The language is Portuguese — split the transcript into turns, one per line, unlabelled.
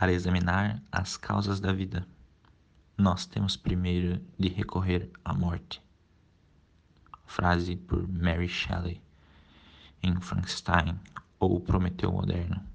Para examinar as causas da vida, nós temos primeiro de recorrer à morte. Frase por Mary Shelley em Frankenstein ou Prometeu Moderno.